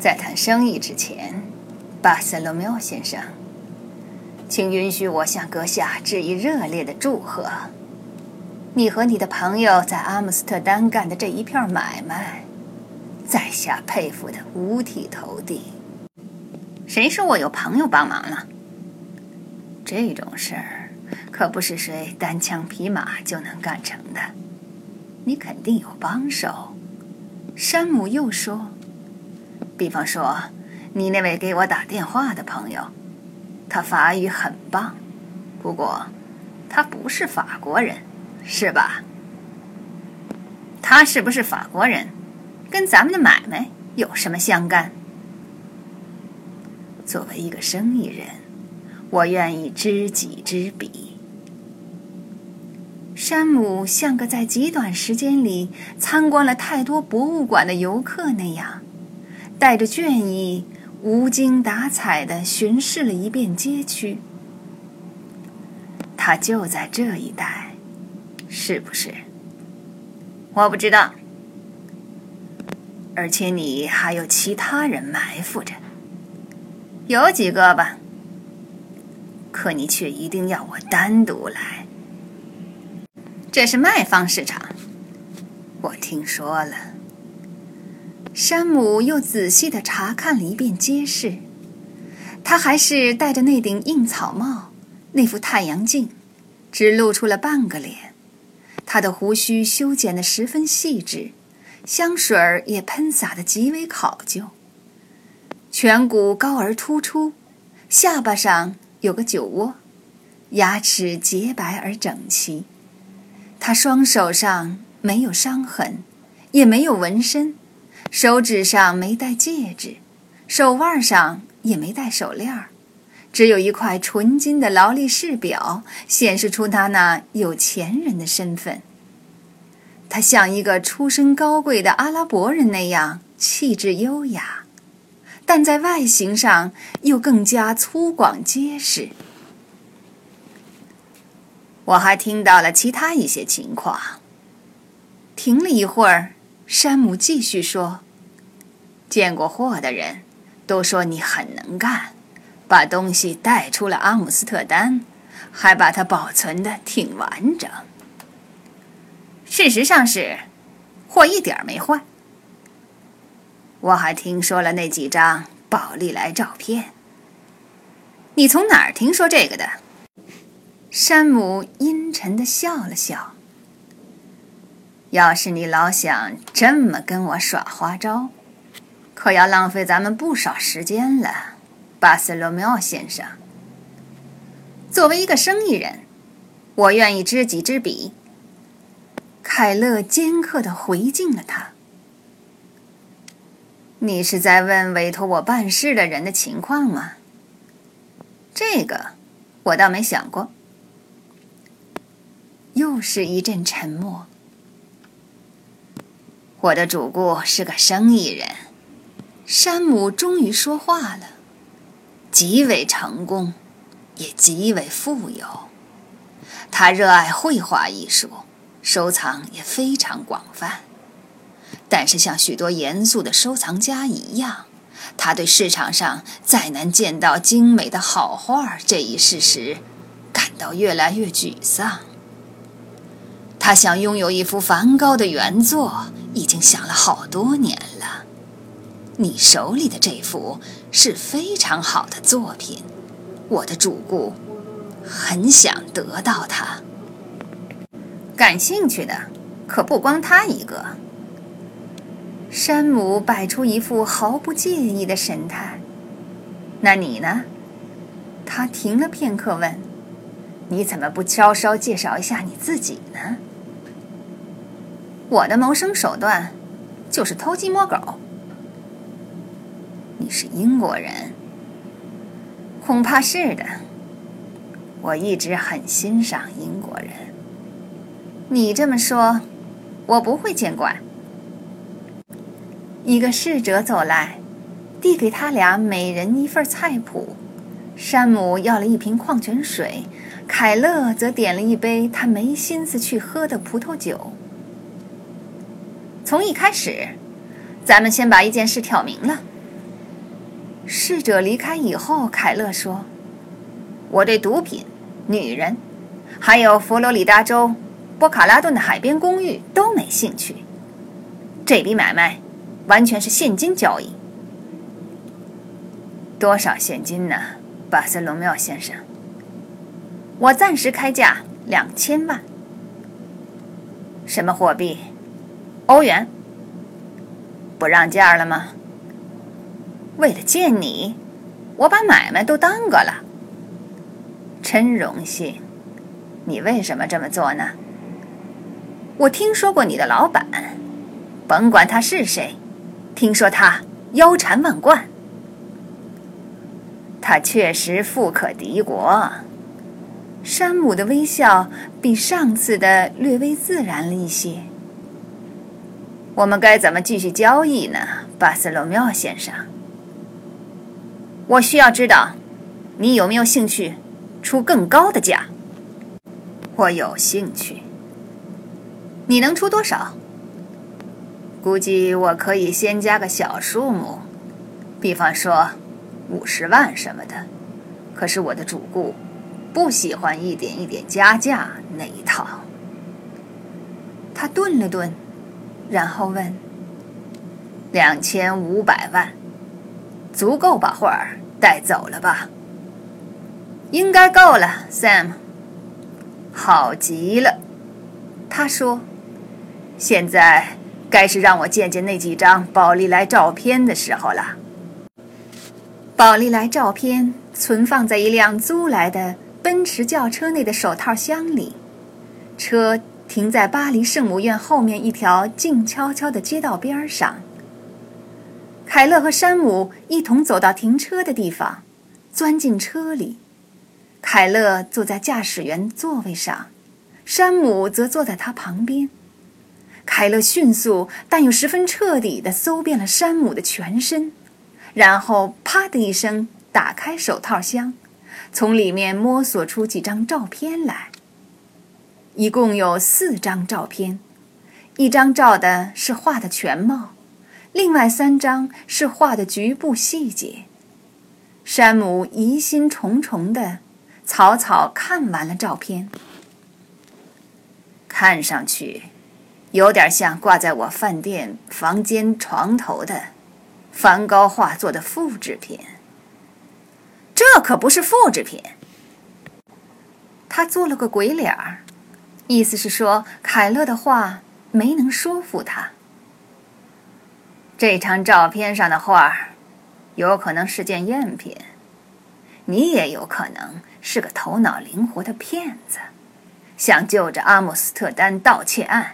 在谈生意之前，巴塞罗缪先生，请允许我向阁下致以热烈的祝贺。你和你的朋友在阿姆斯特丹干的这一片买卖，在下佩服的五体投地。谁说我有朋友帮忙了？这种事儿可不是谁单枪匹马就能干成的，你肯定有帮手。山姆又说：“比方说，你那位给我打电话的朋友，他法语很棒，不过他不是法国人。”是吧？他是不是法国人，跟咱们的买卖有什么相干？作为一个生意人，我愿意知己知彼。山姆像个在极短时间里参观了太多博物馆的游客那样，带着倦意，无精打采的巡视了一遍街区。他就在这一带。是不是？我不知道。而且你还有其他人埋伏着，有几个吧？可你却一定要我单独来。这是卖方市场，我听说了。山姆又仔细的查看了一遍街市，他还是戴着那顶硬草帽，那副太阳镜，只露出了半个脸。他的胡须修剪得十分细致，香水也喷洒得极为考究。颧骨高而突出，下巴上有个酒窝，牙齿洁白而整齐。他双手上没有伤痕，也没有纹身，手指上没戴戒指，手腕上也没戴手链儿。只有一块纯金的劳力士表，显示出他那有钱人的身份。他像一个出身高贵的阿拉伯人那样气质优雅，但在外形上又更加粗犷结实。我还听到了其他一些情况。停了一会儿，山姆继续说：“见过货的人都说你很能干。”把东西带出了阿姆斯特丹，还把它保存的挺完整。事实上是，货一点没坏。我还听说了那几张宝丽来照片。你从哪儿听说这个的？山姆阴沉的笑了笑。要是你老想这么跟我耍花招，可要浪费咱们不少时间了。巴塞罗缪先生，作为一个生意人，我愿意知己知彼。凯勒尖刻的回敬了他：“你是在问委托我办事的人的情况吗？”这个我倒没想过。又是一阵沉默。我的主顾是个生意人，山姆终于说话了。极为成功，也极为富有。他热爱绘画艺术，收藏也非常广泛。但是，像许多严肃的收藏家一样，他对市场上再难见到精美的好画这一事实感到越来越沮丧。他想拥有一幅梵高的原作，已经想了好多年了。你手里的这幅是非常好的作品，我的主顾很想得到它。感兴趣的可不光他一个。山姆摆出一副毫不介意的神态。那你呢？他停了片刻问：“你怎么不稍稍介绍一下你自己呢？”我的谋生手段就是偷鸡摸狗。你是英国人，恐怕是的。我一直很欣赏英国人。你这么说，我不会见怪。一个侍者走来，递给他俩每人一份菜谱。山姆要了一瓶矿泉水，凯勒则点了一杯他没心思去喝的葡萄酒。从一开始，咱们先把一件事挑明了。侍者离开以后，凯勒说：“我对毒品、女人，还有佛罗里达州波卡拉顿的海边公寓都没兴趣。这笔买卖完全是现金交易。多少现金呢，巴塞隆缪先生？我暂时开价两千万。什么货币？欧元？不让价了吗？”为了见你，我把买卖都耽搁了。真荣幸，你为什么这么做呢？我听说过你的老板，甭管他是谁，听说他腰缠万贯。他确实富可敌国。山姆的微笑比上次的略微自然了一些。我们该怎么继续交易呢，巴塞罗缪先生？我需要知道，你有没有兴趣出更高的价？我有兴趣。你能出多少？估计我可以先加个小数目，比方说五十万什么的。可是我的主顾不喜欢一点一点加价那一套。他顿了顿，然后问：“两千五百万。”足够把画儿带走了吧？应该够了，Sam。好极了，他说：“现在该是让我见见那几张宝丽来照片的时候了。”宝丽来照片存放在一辆租来的奔驰轿车内的手套箱里，车停在巴黎圣母院后面一条静悄悄的街道边上。凯勒和山姆一同走到停车的地方，钻进车里。凯勒坐在驾驶员座位上，山姆则坐在他旁边。凯勒迅速但又十分彻底地搜遍了山姆的全身，然后啪的一声打开手套箱，从里面摸索出几张照片来。一共有四张照片，一张照的是画的全貌。另外三张是画的局部细节。山姆疑心重重的草草看完了照片，看上去有点像挂在我饭店房间床头的梵高画作的复制品。这可不是复制品。他做了个鬼脸儿，意思是说凯勒的话没能说服他。这张照片上的画，有可能是件赝品。你也有可能是个头脑灵活的骗子，想就着阿姆斯特丹盗窃案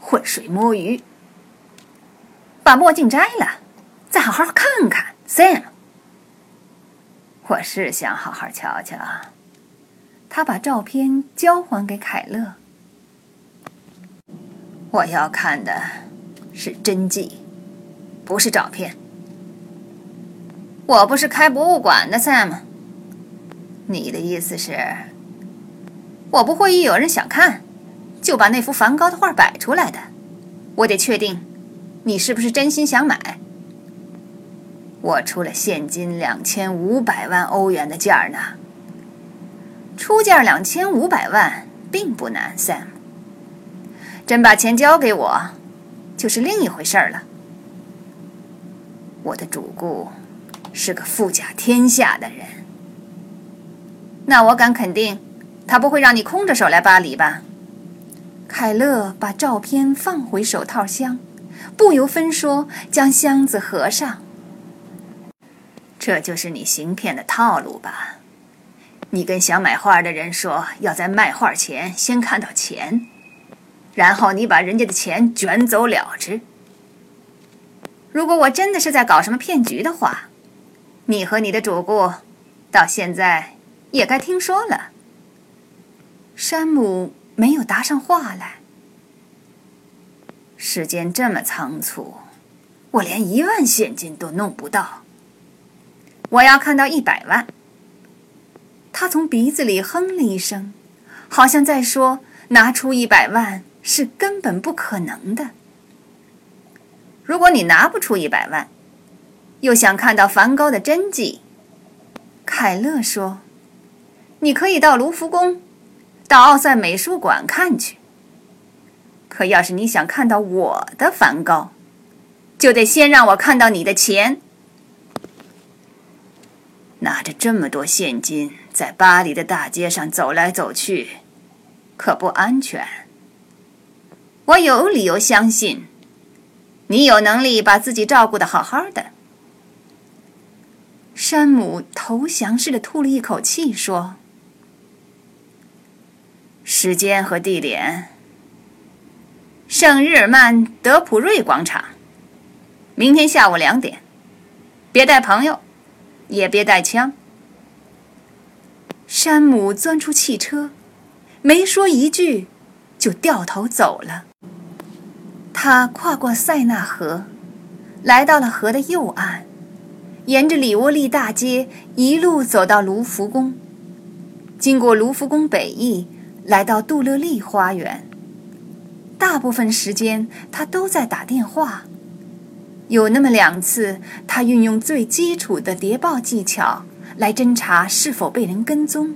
浑水摸鱼。把墨镜摘了，再好好看看，Sam。我是想好好瞧瞧。他把照片交还给凯勒。我要看的是真迹。不是照片。我不是开博物馆的，Sam。你的意思是，我不会一有人想看，就把那幅梵高的画摆出来的。我得确定，你是不是真心想买。我出了现金两千五百万欧元的价呢。出价两千五百万并不难，Sam。真把钱交给我，就是另一回事儿了。我的主顾是个富甲天下的人，那我敢肯定，他不会让你空着手来巴黎吧？凯勒把照片放回手套箱，不由分说将箱子合上。这就是你行骗的套路吧？你跟想买画的人说，要在卖画前先看到钱，然后你把人家的钱卷走了之。如果我真的是在搞什么骗局的话，你和你的主顾到现在也该听说了。山姆没有答上话来。时间这么仓促，我连一万现金都弄不到。我要看到一百万。他从鼻子里哼了一声，好像在说：“拿出一百万是根本不可能的。”如果你拿不出一百万，又想看到梵高的真迹。凯勒说：“你可以到卢浮宫，到奥赛美术馆看去。可要是你想看到我的梵高，就得先让我看到你的钱。拿着这么多现金，在巴黎的大街上走来走去，可不安全。我有理由相信，你有能力把自己照顾的好好的。”山姆投降似的吐了一口气，说：“时间和地点，圣日耳曼德普瑞广场，明天下午两点。别带朋友，也别带枪。”山姆钻出汽车，没说一句，就掉头走了。他跨过塞纳河，来到了河的右岸。沿着里沃利大街一路走到卢浮宫，经过卢浮宫北翼，来到杜勒利花园。大部分时间他都在打电话，有那么两次，他运用最基础的谍报技巧来侦查是否被人跟踪。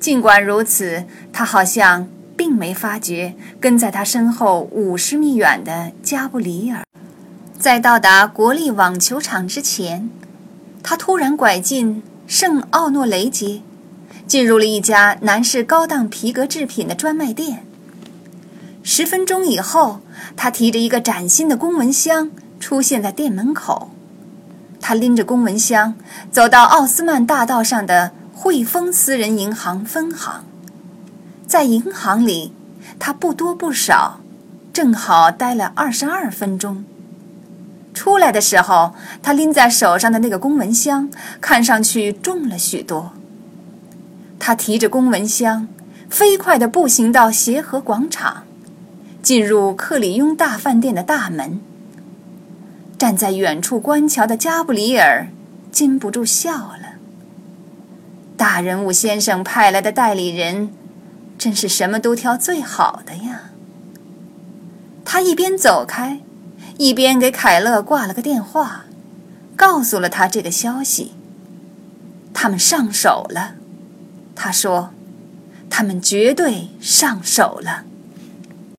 尽管如此，他好像并没发觉跟在他身后五十米远的加布里尔。在到达国立网球场之前，他突然拐进圣奥诺雷街，进入了一家男士高档皮革制品的专卖店。十分钟以后，他提着一个崭新的公文箱出现在店门口。他拎着公文箱走到奥斯曼大道上的汇丰私人银行分行，在银行里，他不多不少，正好待了二十二分钟。出来的时候，他拎在手上的那个公文箱看上去重了许多。他提着公文箱，飞快地步行到协和广场，进入克里雍大饭店的大门。站在远处观瞧的加布里尔禁不住笑了。大人物先生派来的代理人，真是什么都挑最好的呀。他一边走开。一边给凯勒挂了个电话，告诉了他这个消息。他们上手了，他说：“他们绝对上手了。”